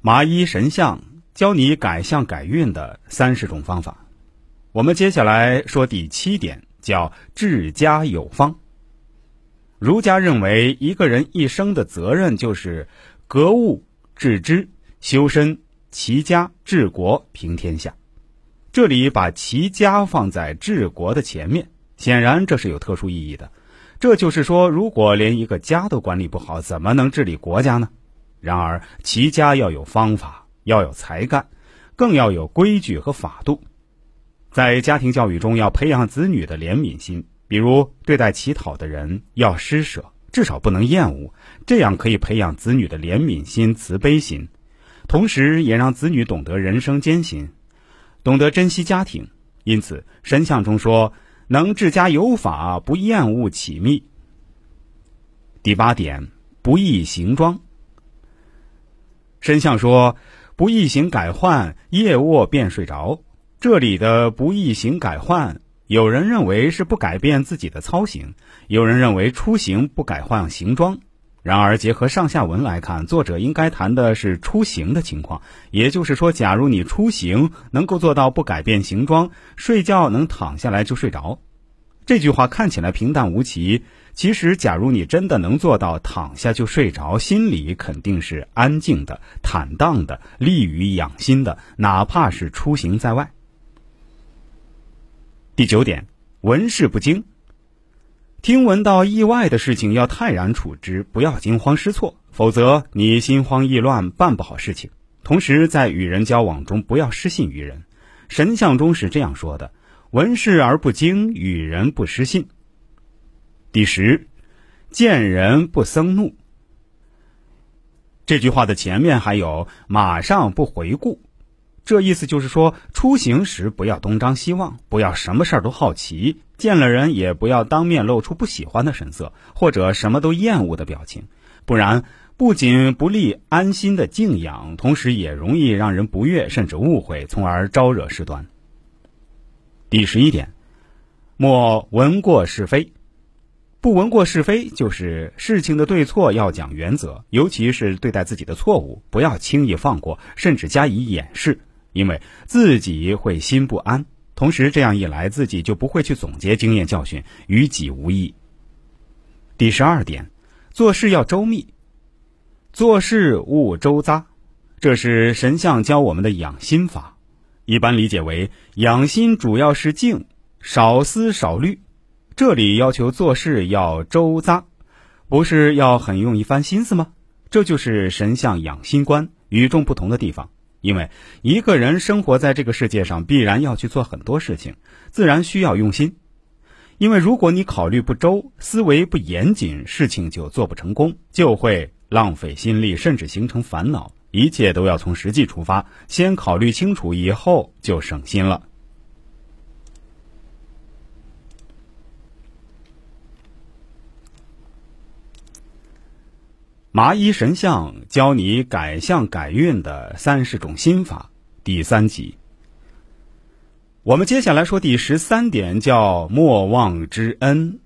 麻衣神相教你改相改运的三十种方法。我们接下来说第七点，叫治家有方。儒家认为，一个人一生的责任就是格物致知、修身齐家治国平天下。这里把齐家放在治国的前面，显然这是有特殊意义的。这就是说，如果连一个家都管理不好，怎么能治理国家呢？然而，齐家要有方法，要有才干，更要有规矩和法度。在家庭教育中，要培养子女的怜悯心，比如对待乞讨的人要施舍，至少不能厌恶，这样可以培养子女的怜悯心、慈悲心，同时也让子女懂得人生艰辛，懂得珍惜家庭。因此，神像中说。能治家有法，不厌恶起密。第八点，不易行装。申相说：“不易行改换，夜卧便睡着。”这里的“不易行改换”，有人认为是不改变自己的操行，有人认为出行不改换行装。然而，结合上下文来看，作者应该谈的是出行的情况。也就是说，假如你出行能够做到不改变行装，睡觉能躺下来就睡着。这句话看起来平淡无奇，其实，假如你真的能做到躺下就睡着，心里肯定是安静的、坦荡的、利于养心的，哪怕是出行在外。第九点，闻事不惊。听闻到意外的事情，要泰然处之，不要惊慌失措，否则你心慌意乱，办不好事情。同时，在与人交往中，不要失信于人。神像中是这样说的：“闻事而不惊，与人不失信。”第十，见人不生怒。这句话的前面还有“马上不回顾”。这意思就是说，出行时不要东张西望，不要什么事儿都好奇，见了人也不要当面露出不喜欢的神色，或者什么都厌恶的表情，不然不仅不利安心的静养，同时也容易让人不悦，甚至误会，从而招惹事端。第十一点，莫闻过是非，不闻过是非，就是事情的对错要讲原则，尤其是对待自己的错误，不要轻易放过，甚至加以掩饰。因为自己会心不安，同时这样一来，自己就不会去总结经验教训，于己无益。第十二点，做事要周密，做事勿周匝，这是神像教我们的养心法。一般理解为养心主要是静，少思少虑。这里要求做事要周匝，不是要很用一番心思吗？这就是神像养心观与众不同的地方。因为一个人生活在这个世界上，必然要去做很多事情，自然需要用心。因为如果你考虑不周，思维不严谨，事情就做不成功，就会浪费心力，甚至形成烦恼。一切都要从实际出发，先考虑清楚，以后就省心了。麻衣神相教你改相改运的三十种心法，第三集。我们接下来说第十三点，叫莫忘之恩。